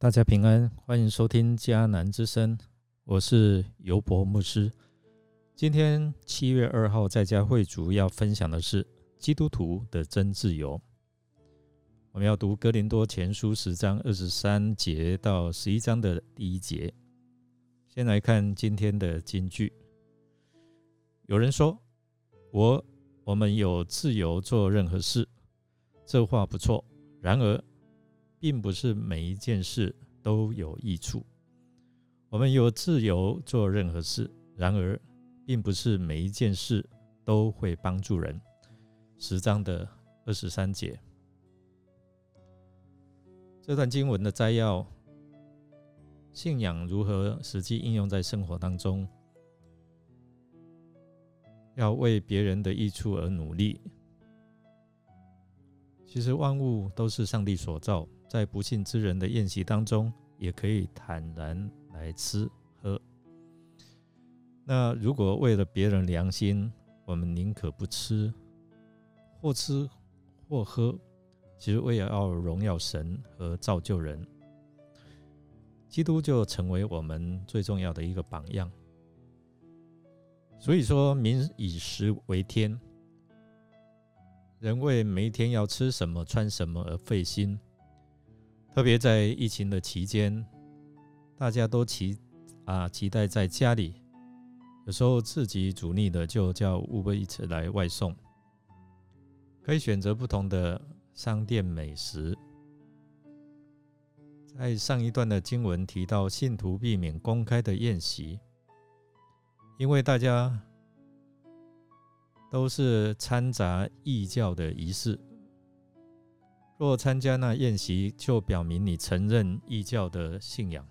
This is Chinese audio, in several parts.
大家平安，欢迎收听迦南之声，我是尤博牧师。今天七月二号在家会主要分享的是基督徒的真自由。我们要读哥林多前书十章二十三节到十一章的第一节。先来看今天的金句。有人说：“我我们有自由做任何事。”这话不错，然而。并不是每一件事都有益处。我们有自由做任何事，然而，并不是每一件事都会帮助人。十章的二十三节，这段经文的摘要：信仰如何实际应用在生活当中？要为别人的益处而努力。其实万物都是上帝所造。在不幸之人的宴席当中，也可以坦然来吃喝。那如果为了别人良心，我们宁可不吃，或吃或喝，其实为了要荣耀神和造就人，基督就成为我们最重要的一个榜样。所以说，民以食为天，人为每一天要吃什么、穿什么而费心。特别在疫情的期间，大家都期啊期待在家里，有时候自己煮腻的就叫 Uber Eats 来外送，可以选择不同的商店美食。在上一段的经文提到，信徒避免公开的宴席，因为大家都是掺杂异教的仪式。若参加那宴席，就表明你承认异教的信仰。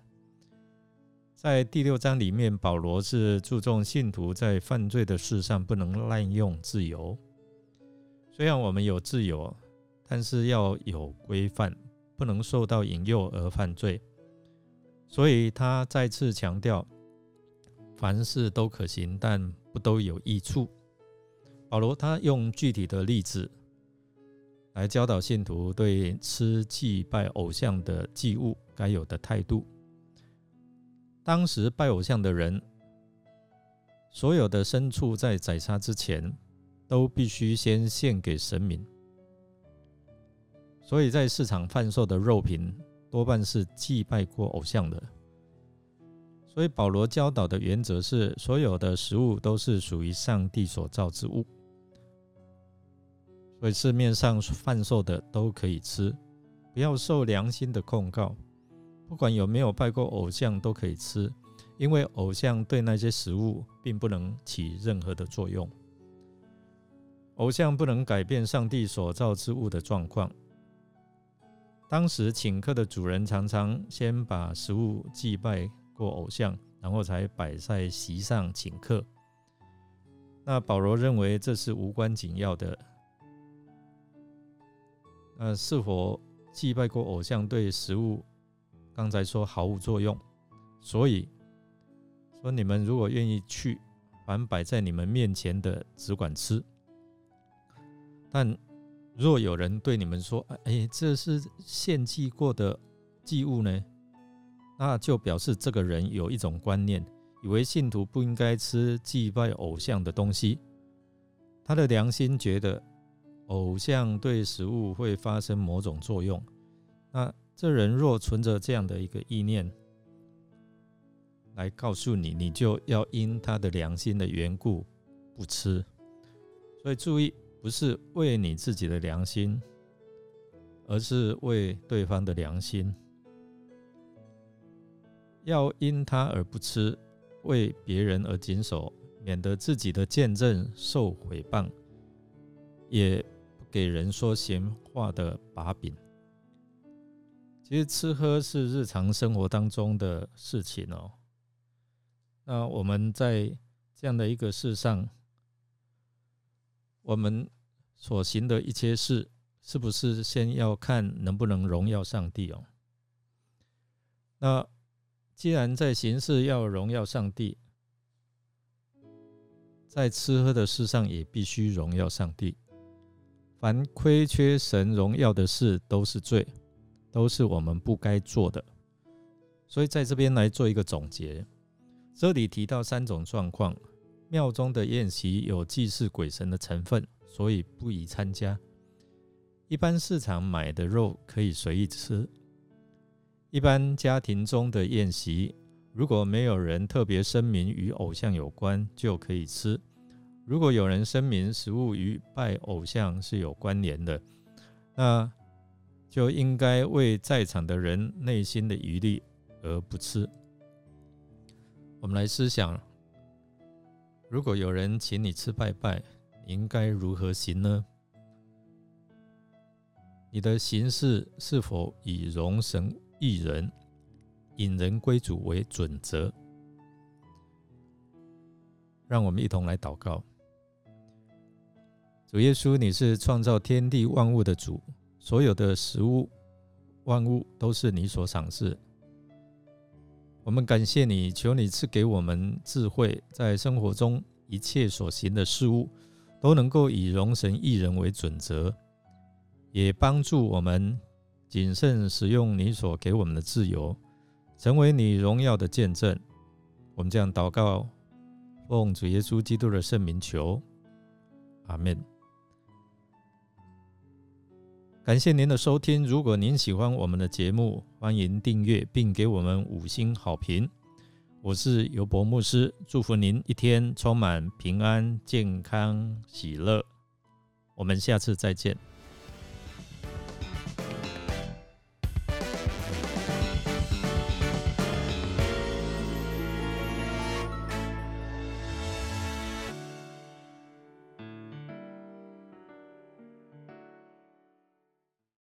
在第六章里面，保罗是注重信徒在犯罪的事上不能滥用自由。虽然我们有自由，但是要有规范，不能受到引诱而犯罪。所以他再次强调，凡事都可行，但不都有益处。保罗他用具体的例子。来教导信徒对吃祭拜偶像的祭物该有的态度。当时拜偶像的人，所有的牲畜在宰杀之前，都必须先献给神明。所以在市场贩售的肉品，多半是祭拜过偶像的。所以保罗教导的原则是，所有的食物都是属于上帝所造之物。所以市面上贩售的都可以吃，不要受良心的控告。不管有没有拜过偶像都可以吃，因为偶像对那些食物并不能起任何的作用。偶像不能改变上帝所造之物的状况。当时请客的主人常常先把食物祭拜过偶像，然后才摆在席上请客。那保罗认为这是无关紧要的。呃，是否祭拜过偶像对食物？刚才说毫无作用，所以说你们如果愿意去，凡摆在你们面前的只管吃。但若有人对你们说：“哎，这是献祭过的祭物呢？”那就表示这个人有一种观念，以为信徒不应该吃祭拜偶像的东西。他的良心觉得。偶像对食物会发生某种作用，那这人若存着这样的一个意念来告诉你，你就要因他的良心的缘故不吃。所以注意，不是为你自己的良心，而是为对方的良心，要因他而不吃，为别人而谨守，免得自己的见证受毁谤，也。给人说闲话的把柄，其实吃喝是日常生活当中的事情哦。那我们在这样的一个世上，我们所行的一切事，是不是先要看能不能荣耀上帝哦？那既然在行事要荣耀上帝，在吃喝的事上也必须荣耀上帝。凡亏缺神荣耀的事，都是罪，都是我们不该做的。所以在这边来做一个总结，这里提到三种状况：庙中的宴席有祭祀鬼神的成分，所以不宜参加；一般市场买的肉可以随意吃；一般家庭中的宴席，如果没有人特别声明与偶像有关，就可以吃；如果有人声明食物与拜偶像是有关联的，那就应该为在场的人内心的余力而不吃。我们来思想，如果有人请你吃拜拜，应该如何行呢？你的行事是否以容神益人、引人归主为准则？让我们一同来祷告：主耶稣，你是创造天地万物的主。所有的食物、万物都是你所赏赐。我们感谢你，求你赐给我们智慧，在生活中一切所行的事物都能够以容神益人为准则，也帮助我们谨慎使用你所给我们的自由，成为你荣耀的见证。我们这样祷告，奉主耶稣基督的圣名求，阿门。感谢您的收听。如果您喜欢我们的节目，欢迎订阅并给我们五星好评。我是尤博牧师，祝福您一天充满平安、健康、喜乐。我们下次再见。